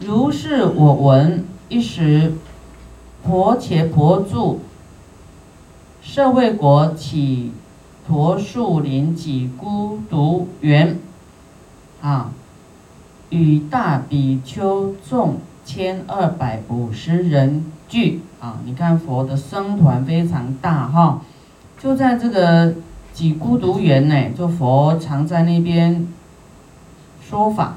如是我闻，一时，婆伽婆住，舍卫国起陀树林几孤独园，啊，与大比丘众千二百五十人聚，啊，你看佛的僧团非常大哈，就在这个几孤独园呢，就佛常在那边说法。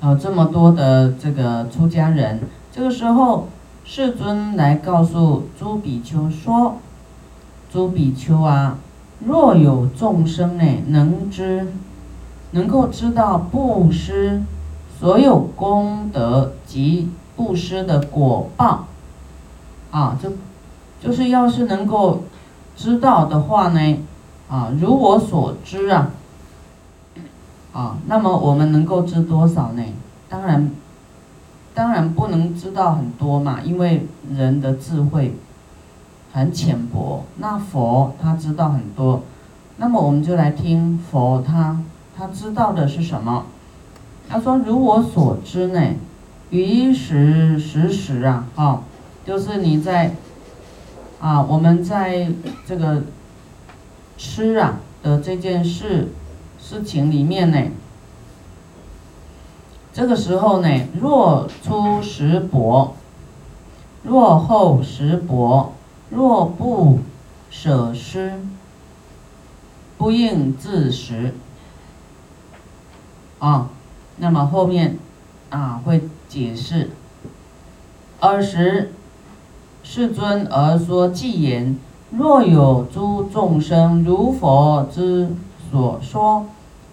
有这么多的这个出家人，这个时候世尊来告诉朱比丘说：“朱比丘啊，若有众生呢，能知，能够知道布施所有功德及布施的果报，啊，就就是要是能够知道的话呢，啊，如我所知啊。”啊，那么我们能够知多少呢？当然，当然不能知道很多嘛，因为人的智慧很浅薄。那佛他知道很多，那么我们就来听佛他他知道的是什么？他说：“如我所知呢，于时时时啊，啊，就是你在啊，我们在这个吃啊的这件事。”事情里面呢，这个时候呢，若出时薄，若后时薄，若不舍施，不应自食。啊，那么后面啊会解释。尔时世尊而说偈言：若有诸众生如佛之所说。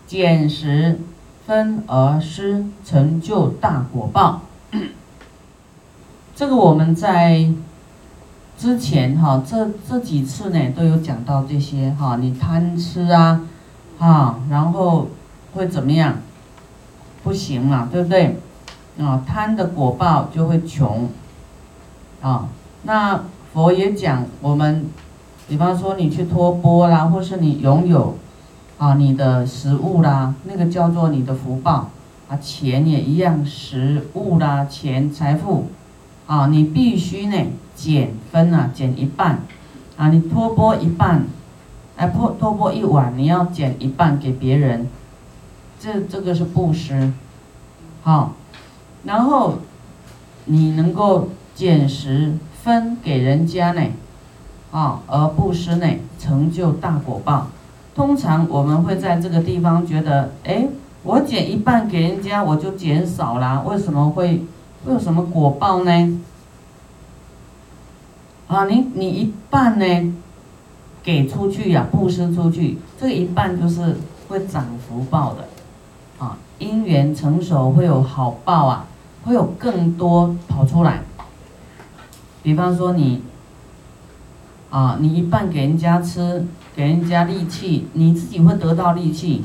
减食分而失，成就大果报。这个我们在之前哈，这这几次呢都有讲到这些哈。你贪吃啊，哈，然后会怎么样？不行嘛，对不对？啊，贪的果报就会穷。啊，那佛也讲我们，比方说你去托钵啦，或是你拥有。啊，你的食物啦，那个叫做你的福报啊，钱也一样，食物啦，钱财富，啊，你必须呢减分啊，减一半，啊，你托钵一半，哎，托托钵一碗，你要减一半给别人，这这个是布施，好，然后你能够减食分给人家呢，啊，而布施呢，成就大果报。通常我们会在这个地方觉得，哎，我减一半给人家，我就减少了，为什么会会有什么果报呢？啊，你你一半呢，给出去呀，布施出去，这一半就是会长福报的，啊，因缘成熟会有好报啊，会有更多跑出来。比方说你，啊，你一半给人家吃。给人家力气，你自己会得到力气；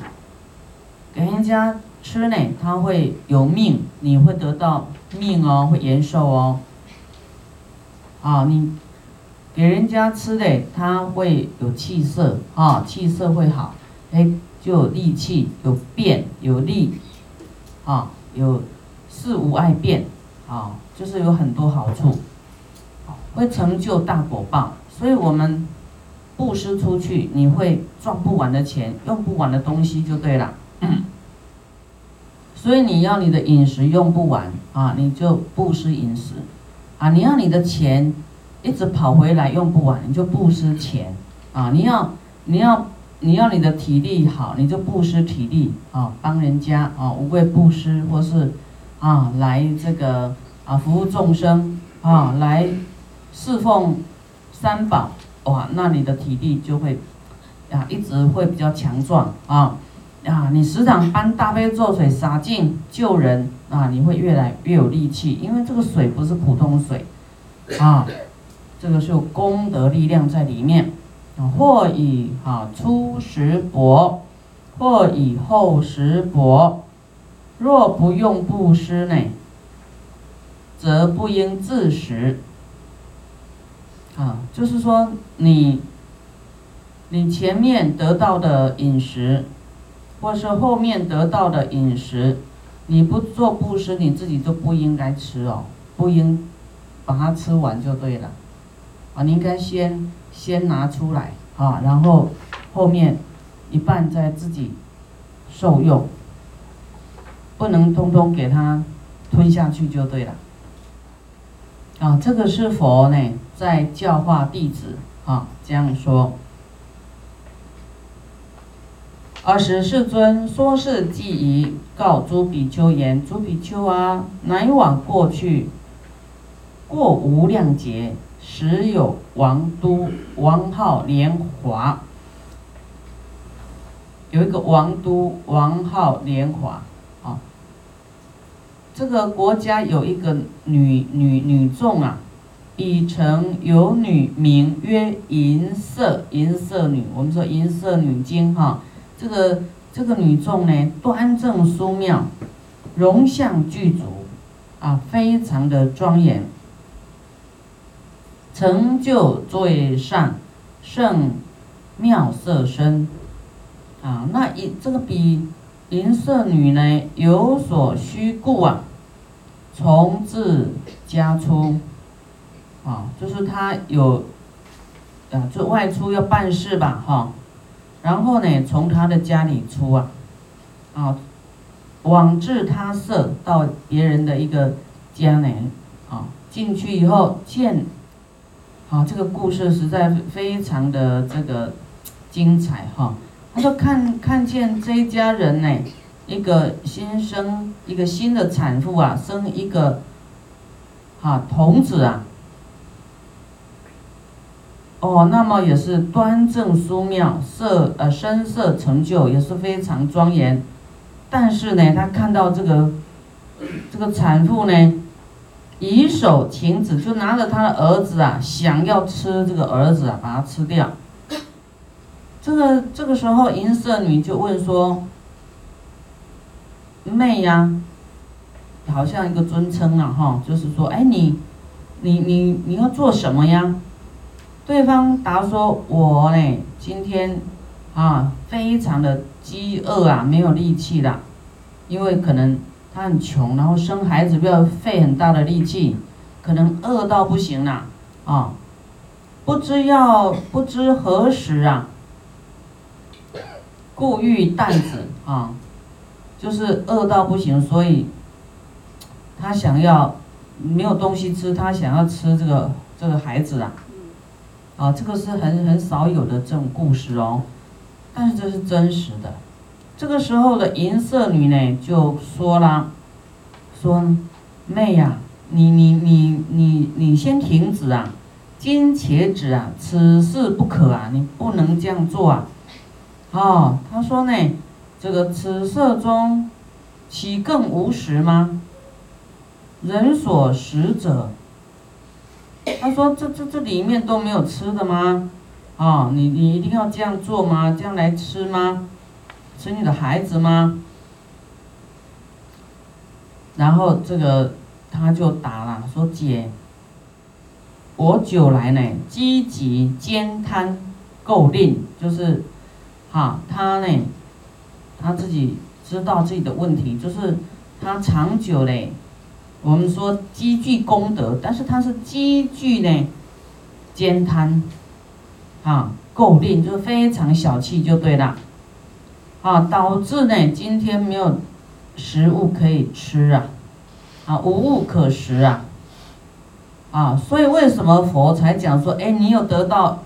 给人家吃呢，他会有命，你会得到命哦，会延寿哦。啊，你给人家吃的，他会有气色啊，气色会好，哎，就有力气，有变，有力，啊，有事无碍变，啊，就是有很多好处，会成就大果报，所以我们。布施出去，你会赚不完的钱，用不完的东西就对了。所以你要你的饮食用不完啊，你就布施饮食啊。你要你的钱一直跑回来用不完，你就布施钱啊。你要你要你要你的体力好，你就布施体力啊，帮人家啊，无贵布施或是啊来这个啊服务众生啊，来侍奉三宝。哇，那你的体力就会，啊，一直会比较强壮啊，啊，你时常搬大杯做水洒净救人啊，你会越来越有力气，因为这个水不是普通水，啊，这个是有功德力量在里面，啊，或以啊初时薄，或以后时薄，若不用布施呢，则不应自食。啊，就是说你，你前面得到的饮食，或是后面得到的饮食，你不做布施，你自己就不应该吃哦，不应把它吃完就对了，啊，你应该先先拿出来啊，然后后面一半再自己受用，不能通通给他吞下去就对了，啊，这个是佛呢在教化弟子啊，这样说。尔时世尊说是记仪，告诸比丘言：“诸比丘啊，乃往过去，过无量劫，时有王都，王号莲华。有一个王都，王号莲华啊。这个国家有一个女女女众啊，已成有女，名曰银色银色女。我们说银色女经哈。”这个这个女众呢，端正淑妙，容相具足，啊，非常的庄严，成就最上圣妙色身，啊，那一这个比银色女呢有所虚故啊，从自家出，啊，就是他有，啊，就外出要办事吧，哈。然后呢，从他的家里出啊，啊，往至他舍到别人的一个家呢，啊，进去以后见，啊，这个故事实在非常的这个精彩哈。他说看看见这一家人呢，一个新生一个新的产妇啊，生一个，哈童子啊。哦，那么也是端正殊妙，色呃声色成就也是非常庄严，但是呢，他看到这个这个产妇呢，以手停止，就拿着他的儿子啊，想要吃这个儿子啊，把它吃掉。这个这个时候，银色女就问说：“妹呀，好像一个尊称啊，哈，就是说，哎，你你你你要做什么呀？”对方答说：“我呢，今天啊，非常的饥饿啊，没有力气了，因为可能他很穷，然后生孩子要费很大的力气，可能饿到不行了啊，不知要不知何时啊，故欲担子啊，就是饿到不行，所以他想要没有东西吃，他想要吃这个这个孩子啊。”啊，这个是很很少有的这种故事哦，但是这是真实的。这个时候的银色女呢就说了，说妹呀，你你你你你先停止啊，今且止啊，此事不可啊，你不能这样做啊。哦，他说呢，这个此色中岂更无食吗？人所食者。他说：“这这这里面都没有吃的吗？啊，你你一定要这样做吗？这样来吃吗？吃你的孩子吗？”然后这个他就答了，说：“姐，我久来呢，积极兼贪垢吝，就是，哈，他呢，他自己知道自己的问题，就是他长久嘞。”我们说积聚功德，但是他是积聚呢，兼贪，啊，垢吝就是非常小气就对了，啊，导致呢今天没有食物可以吃啊，啊，无物可食啊，啊，所以为什么佛才讲说，哎，你有得到，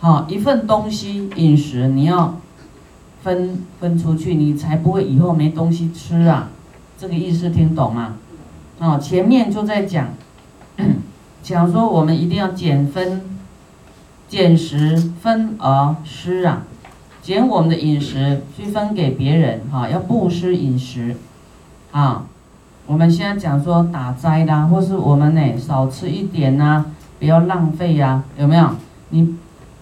好一份东西饮食，你要分分出去，你才不会以后没东西吃啊，这个意思听懂吗？哦，前面就在讲，讲说我们一定要减分、减食、分而施啊，减我们的饮食去分给别人哈，要布施饮食，啊，我们现在讲说打斋啦，或是我们呢少吃一点呐，不要浪费呀，有没有？你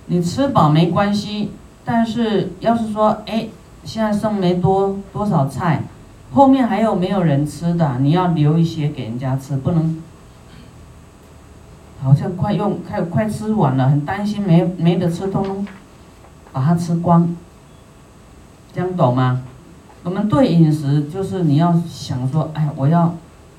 你吃饱没关系，但是要是说哎，现在剩没多多少菜。后面还有没有人吃的？你要留一些给人家吃，不能好像快用快快吃完了，很担心没没得吃，通通把它吃光，这样懂吗？我们对饮食就是你要想说，哎，我要，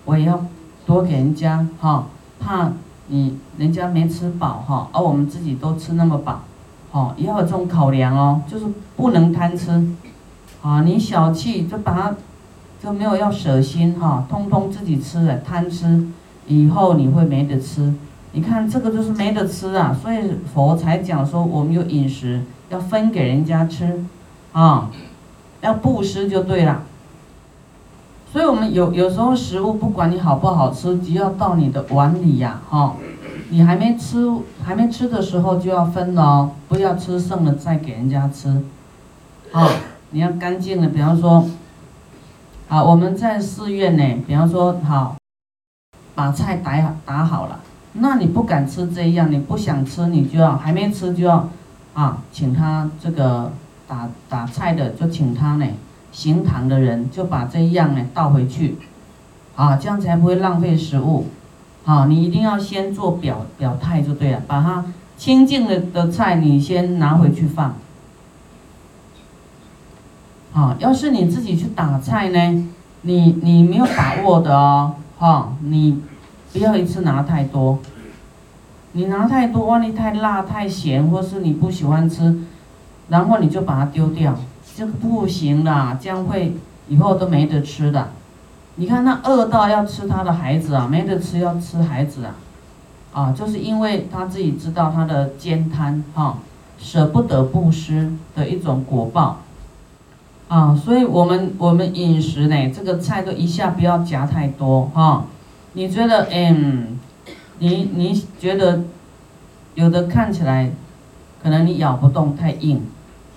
我也要多给人家哈，怕你人家没吃饱哈，而我们自己都吃那么饱，哦，也要有这种考量哦，就是不能贪吃，啊，你小气就把它就没有要舍心哈，通通自己吃了贪吃，以后你会没得吃，你看这个就是没得吃啊，所以佛才讲说我们有饮食要分给人家吃，啊。要布施就对了，所以我们有有时候食物不管你好不好吃，只要到你的碗里呀，哈，你还没吃还没吃的时候就要分了，不要吃剩了再给人家吃，啊，你要干净的，比方说，啊，我们在寺院呢，比方说好，把菜打打好了，那你不敢吃这样，你不想吃，你就要还没吃就要，啊，请他这个。打打菜的就请他呢，行堂的人就把这样呢倒回去，啊，这样才不会浪费食物，啊，你一定要先做表表态就对了，把它清净的的菜你先拿回去放，啊，要是你自己去打菜呢，你你没有把握的哦，哈，你不要一次拿太多，你拿太多，万一太辣太咸，或是你不喜欢吃。然后你就把它丢掉，这个不行啦，这样会以后都没得吃的。你看他饿到要吃他的孩子啊，没得吃要吃孩子啊，啊，就是因为他自己知道他的煎贪哈，舍不得布施的一种果报，啊，所以我们我们饮食呢，这个菜都一下不要夹太多哈。你觉得嗯，你你觉得有的看起来可能你咬不动太硬。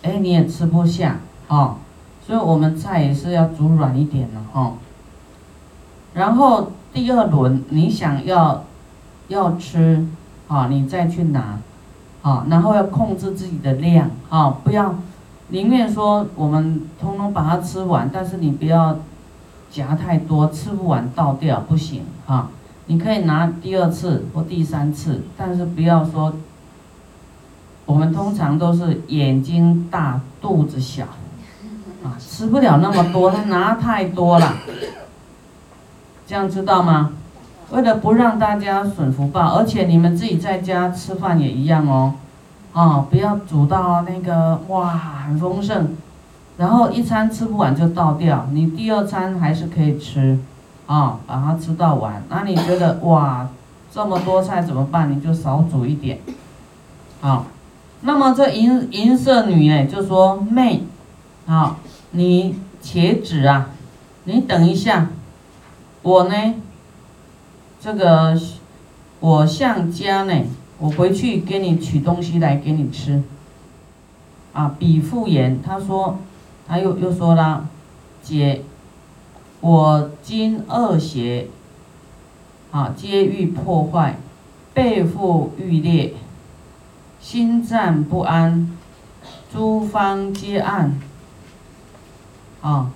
哎，你也吃不下啊，所以我们菜也是要煮软一点的哈。然后第二轮你想要要吃啊，你再去拿啊，然后要控制自己的量啊，不要宁愿说我们通通把它吃完，但是你不要夹太多，吃不完倒掉不行啊。你可以拿第二次或第三次，但是不要说。我们通常都是眼睛大肚子小，啊，吃不了那么多，他拿太多了，这样知道吗？为了不让大家损福报，而且你们自己在家吃饭也一样哦，啊，不要煮到那个哇很丰盛，然后一餐吃不完就倒掉，你第二餐还是可以吃，啊，把它吃到完。那你觉得哇这么多菜怎么办？你就少煮一点，啊。那么这银银色女哎，就说妹，好，你且止啊，你等一下，我呢，这个我向家呢，我回去给你取东西来给你吃。啊，比复言，他说，他又又说了，姐，我今恶邪，啊，皆欲破坏，背负欲裂。心战不安，诸方皆暗。啊，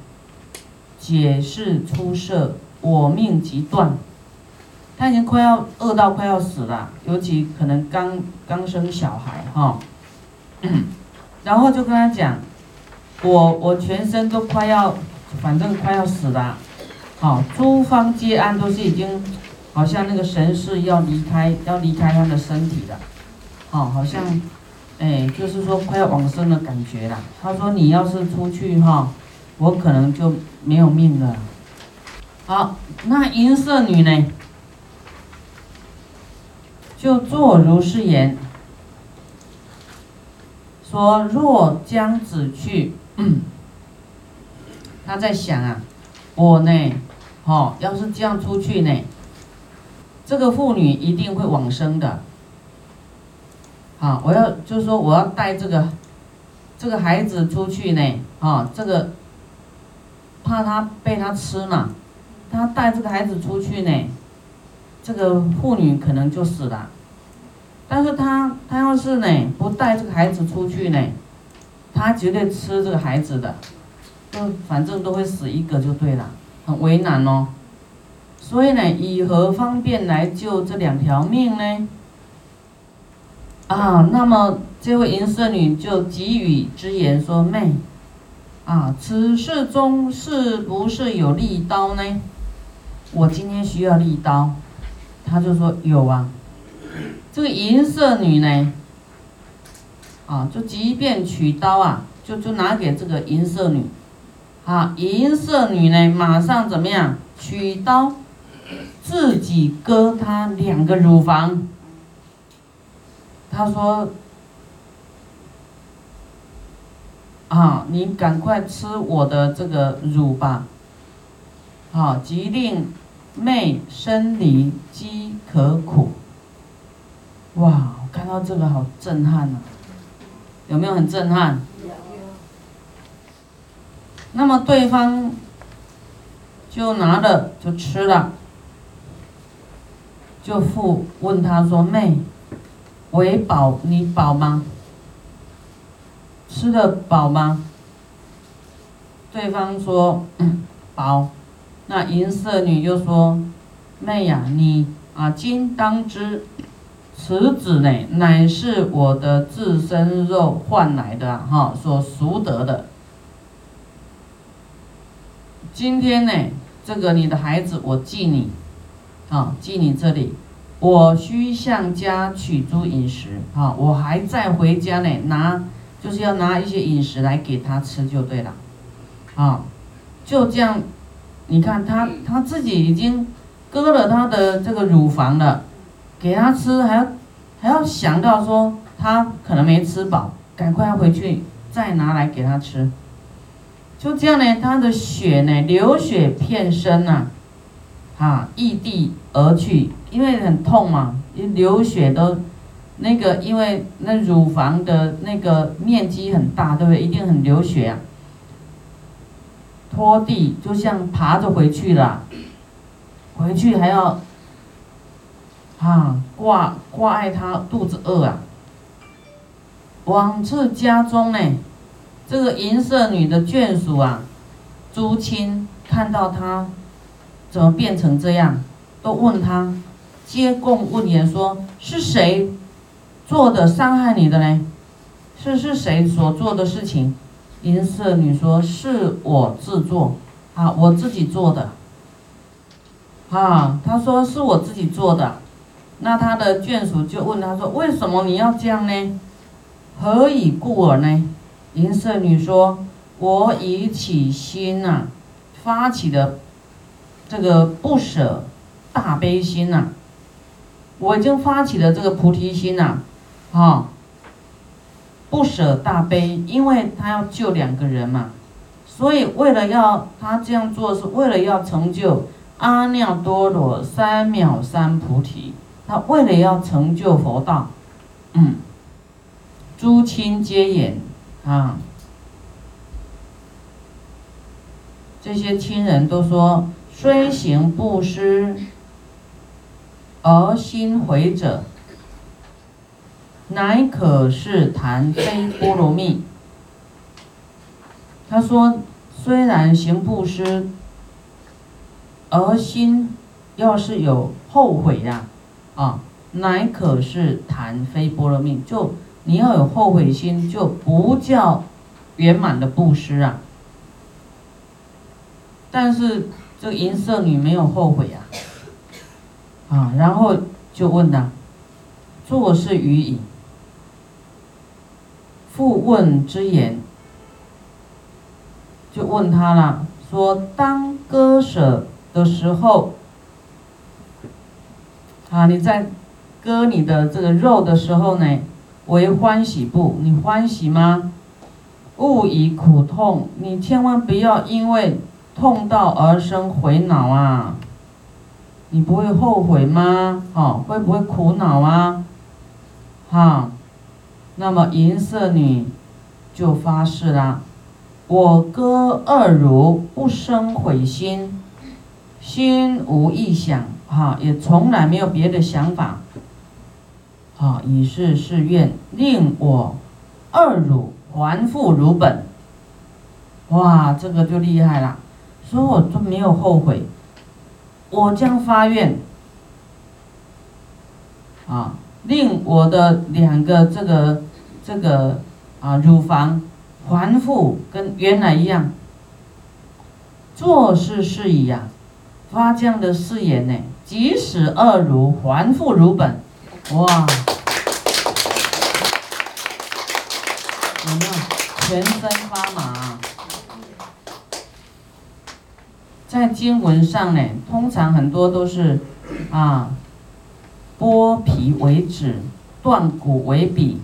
解释出色，我命即断。他已经快要饿到快要死了，尤其可能刚刚生小孩哈。然后就跟他讲，我我全身都快要，反正快要死了。好，诸方皆安，都是已经好像那个神是要离开，要离开他的身体了。哦，好像，哎，就是说快要往生的感觉啦。他说：“你要是出去哈，我可能就没有命了。”好，那银色女呢，就作如是言，说：“若将子去，他在想啊，我呢，哦，要是这样出去呢，这个妇女一定会往生的。”啊，我要就是说，我要带这个这个孩子出去呢，啊，这个怕他被他吃嘛，他带这个孩子出去呢，这个妇女可能就死了。但是他他要是呢不带这个孩子出去呢，他绝对吃这个孩子的，就反正都会死一个就对了，很为难哦。所以呢，以何方便来救这两条命呢？啊，那么这位银色女就给予之言说：“妹，啊，此事中是不是有利刀呢？我今天需要利刀，他就说有啊。这个银色女呢，啊，就即便取刀啊，就就拿给这个银色女，啊，银色女呢，马上怎么样？取刀，自己割她两个乳房。他说：“啊，你赶快吃我的这个乳吧，好，即令妹生离饥可苦。”哇，我看到这个好震撼啊！有没有很震撼？那么对方就拿了就吃了，就父问他说：“妹，为饱你饱吗？吃的饱吗？”对方说：“饱。”那银色女就说：“妹呀，你啊，今当知。”此子呢，乃是我的自身肉换来的哈，所赎得的。今天呢，这个你的孩子我寄你，啊，寄你这里，我需向家取诸饮食，啊，我还在回家呢，拿就是要拿一些饮食来给他吃就对了，啊，就这样，你看他他自己已经割了他的这个乳房了。给他吃，还要还要想到说他可能没吃饱，赶快回去再拿来给他吃。就这样呢，他的血呢流血遍身呐，啊，异地而去，因为很痛嘛，流血都那个，因为那乳房的那个面积很大，对不对？一定很流血啊。拖地就像爬着回去了，回去还要。啊，挂挂碍他肚子饿啊！往次家中呢，这个银色女的眷属啊，朱亲看到他怎么变成这样，都问他，接供问言说：是谁做的伤害你的呢？是是谁所做的事情？银色女说：是我自作，啊，我自己做的。啊，他说是我自己做的。那他的眷属就问他说：“为什么你要这样呢？何以故耳呢？”银色女说：“我以起心呐，发起的这个不舍大悲心呐，我已经发起了这个菩提心呐，啊，不舍大悲，因为他要救两个人嘛，所以为了要他这样做，是为了要成就阿耨多罗三藐三菩提。”他为了要成就佛道，嗯，诸亲皆言。啊，这些亲人都说，虽行布施而心毁者，乃可是谈非波罗蜜。他说，虽然行布施，而心要是有后悔呀。啊，乃可是谈非波罗蜜，就你要有后悔心，就不叫圆满的布施啊。但是这个银色女没有后悔啊，啊，然后就问他，做事于矣。复问之言，就问他了，说当割舍的时候。啊，你在割你的这个肉的时候呢，为欢喜不？你欢喜吗？勿以苦痛，你千万不要因为痛到而生悔恼啊！你不会后悔吗？好，会不会苦恼啊？哈，那么银色女就发誓啦：我割二乳不生悔心，心无异想。哈，也从来没有别的想法。好，以是誓愿，令我二乳还复如本。哇，这个就厉害了，说我都没有后悔，我将发愿，啊，令我的两个这个这个啊乳房还复跟原来一样，做事是一样，发这样的誓言呢，即使恶如还复如本，哇！有没有全身发麻？在经文上呢，通常很多都是啊，剥皮为止，断骨为笔，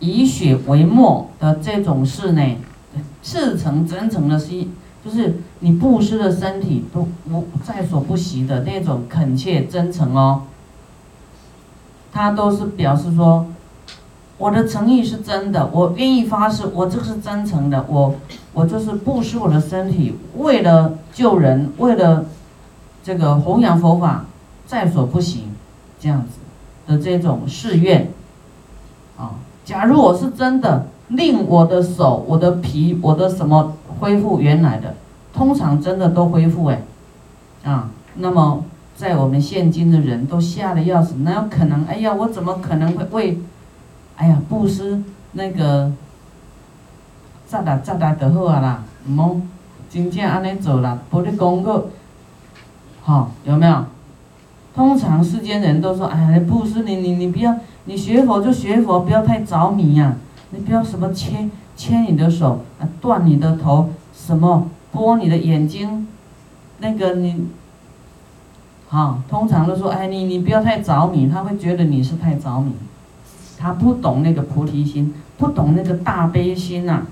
以血为墨的这种事呢，赤诚真诚的心，就是你布施的身体都无在所不惜的那种恳切真诚哦。他都是表示说。我的诚意是真的，我愿意发誓，我这是真诚的，我我就是布施我的身体，为了救人，为了这个弘扬佛法，在所不惜，这样子的这种誓愿啊。假如我是真的令我的手、我的皮、我的什么恢复原来的，通常真的都恢复哎啊。那么在我们现今的人都吓得要死，哪有可能？哎呀，我怎么可能会为？哎呀，布施那个，咋啦咋啦就好啊啦，唔好真正安尼做啦，不你讲个，好有没有？通常世间人都说，哎呀，布施你你你不要，你学佛就学佛，不要太着迷呀，你不要什么牵牵你的手，啊断你的头，什么剥你的眼睛，那个你，好，通常都说，哎你你不要太着迷，他会觉得你是太着迷。他不懂那个菩提心，不懂那个大悲心呐，